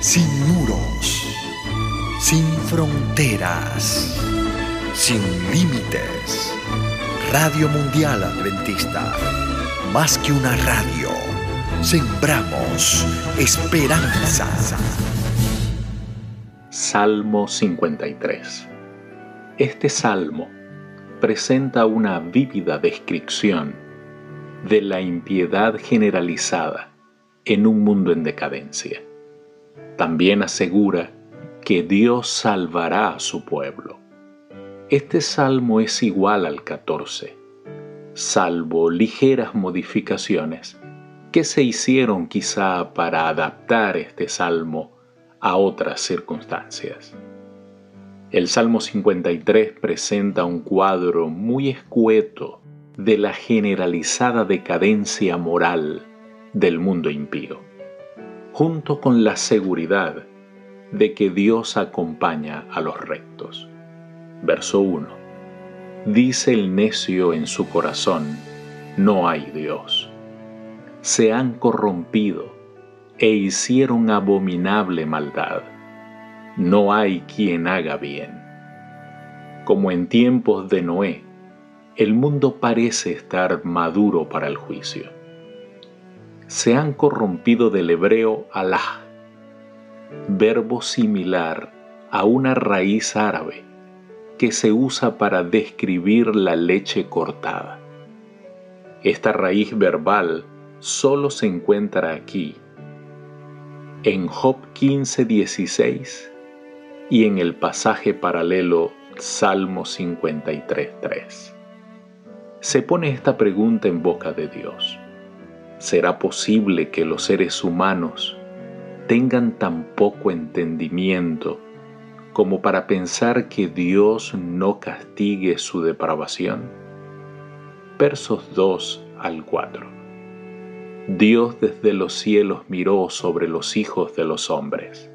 sin muros, sin fronteras, sin límites. Radio Mundial Adventista, más que una radio, sembramos esperanza. Salmo 53. Este salmo presenta una vívida descripción de la impiedad generalizada en un mundo en decadencia. También asegura que Dios salvará a su pueblo. Este salmo es igual al 14, salvo ligeras modificaciones que se hicieron quizá para adaptar este salmo a otras circunstancias. El Salmo 53 presenta un cuadro muy escueto de la generalizada decadencia moral del mundo impío, junto con la seguridad de que Dios acompaña a los rectos. Verso 1. Dice el necio en su corazón, no hay Dios. Se han corrompido e hicieron abominable maldad no hay quien haga bien. Como en tiempos de Noé, el mundo parece estar maduro para el juicio. Se han corrompido del hebreo Allah, verbo similar a una raíz árabe que se usa para describir la leche cortada. Esta raíz verbal solo se encuentra aquí. En Job 15:16 y en el pasaje paralelo Salmo 53.3. Se pone esta pregunta en boca de Dios. ¿Será posible que los seres humanos tengan tan poco entendimiento como para pensar que Dios no castigue su depravación? Versos 2 al 4. Dios desde los cielos miró sobre los hijos de los hombres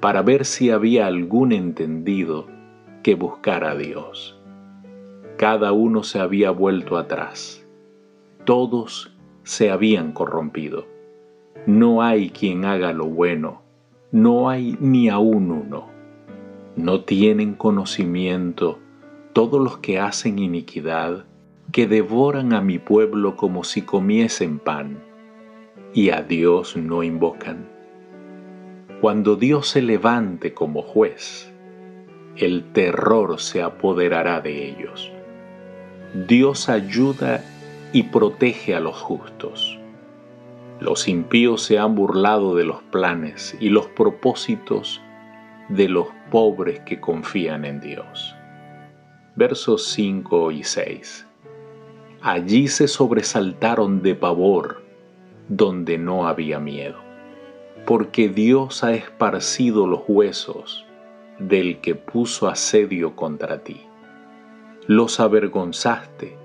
para ver si había algún entendido que buscara a Dios. Cada uno se había vuelto atrás. Todos se habían corrompido. No hay quien haga lo bueno, no hay ni aún uno. No tienen conocimiento todos los que hacen iniquidad, que devoran a mi pueblo como si comiesen pan, y a Dios no invocan. Cuando Dios se levante como juez, el terror se apoderará de ellos. Dios ayuda y protege a los justos. Los impíos se han burlado de los planes y los propósitos de los pobres que confían en Dios. Versos 5 y 6. Allí se sobresaltaron de pavor donde no había miedo porque Dios ha esparcido los huesos del que puso asedio contra ti. Los avergonzaste,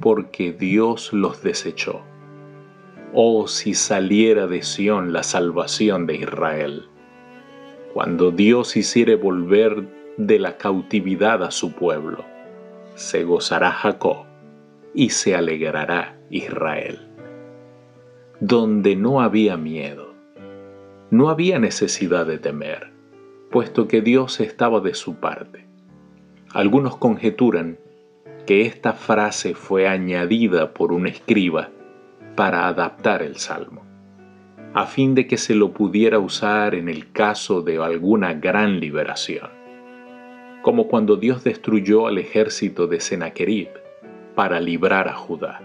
porque Dios los desechó. Oh, si saliera de Sión la salvación de Israel. Cuando Dios hiciere volver de la cautividad a su pueblo, se gozará Jacob y se alegrará Israel. Donde no había miedo, no había necesidad de temer, puesto que Dios estaba de su parte. Algunos conjeturan que esta frase fue añadida por un escriba para adaptar el salmo, a fin de que se lo pudiera usar en el caso de alguna gran liberación, como cuando Dios destruyó al ejército de Sennacherib para librar a Judá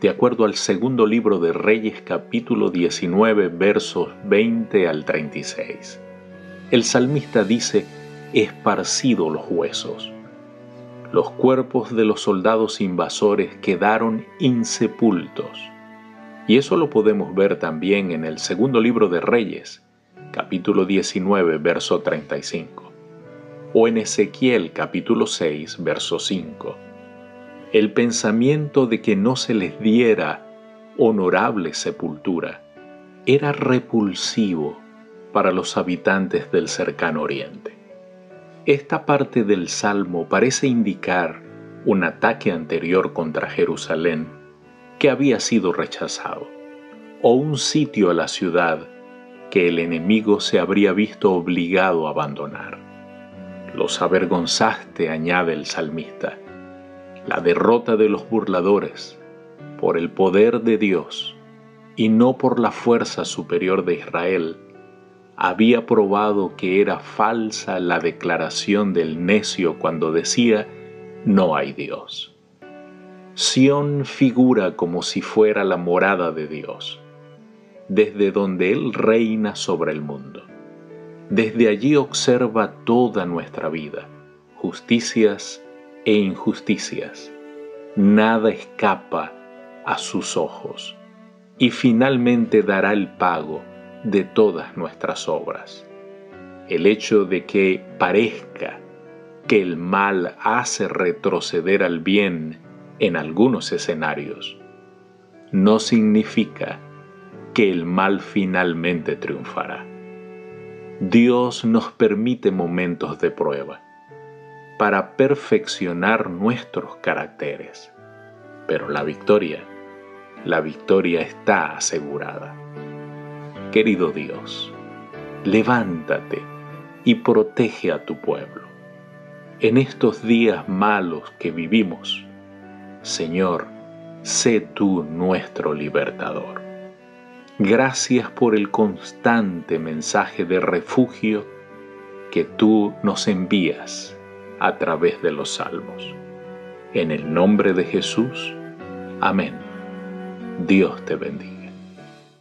de acuerdo al segundo libro de Reyes capítulo 19 versos 20 al 36. El salmista dice, esparcido los huesos. Los cuerpos de los soldados invasores quedaron insepultos. Y eso lo podemos ver también en el segundo libro de Reyes, capítulo 19, verso 35, o en Ezequiel capítulo 6, verso 5 el pensamiento de que no se les diera honorable sepultura era repulsivo para los habitantes del cercano oriente. Esta parte del Salmo parece indicar un ataque anterior contra Jerusalén que había sido rechazado, o un sitio a la ciudad que el enemigo se habría visto obligado a abandonar. Los avergonzaste, añade el salmista, la derrota de los burladores, por el poder de Dios y no por la fuerza superior de Israel, había probado que era falsa la declaración del necio cuando decía, no hay Dios. Sión figura como si fuera la morada de Dios desde donde Él reina sobre el mundo. Desde allí observa toda nuestra vida, justicias e injusticias. Nada escapa a sus ojos y finalmente dará el pago de todas nuestras obras. El hecho de que parezca que el mal hace retroceder al bien en algunos escenarios no significa que el mal finalmente triunfará. Dios nos permite momentos de prueba para perfeccionar nuestros caracteres, pero la victoria, la victoria está asegurada. Querido Dios, levántate y protege a tu pueblo. En estos días malos que vivimos, Señor, sé tú nuestro libertador. Gracias por el constante mensaje de refugio que tú nos envías a través de los salmos. En el nombre de Jesús, amén. Dios te bendiga.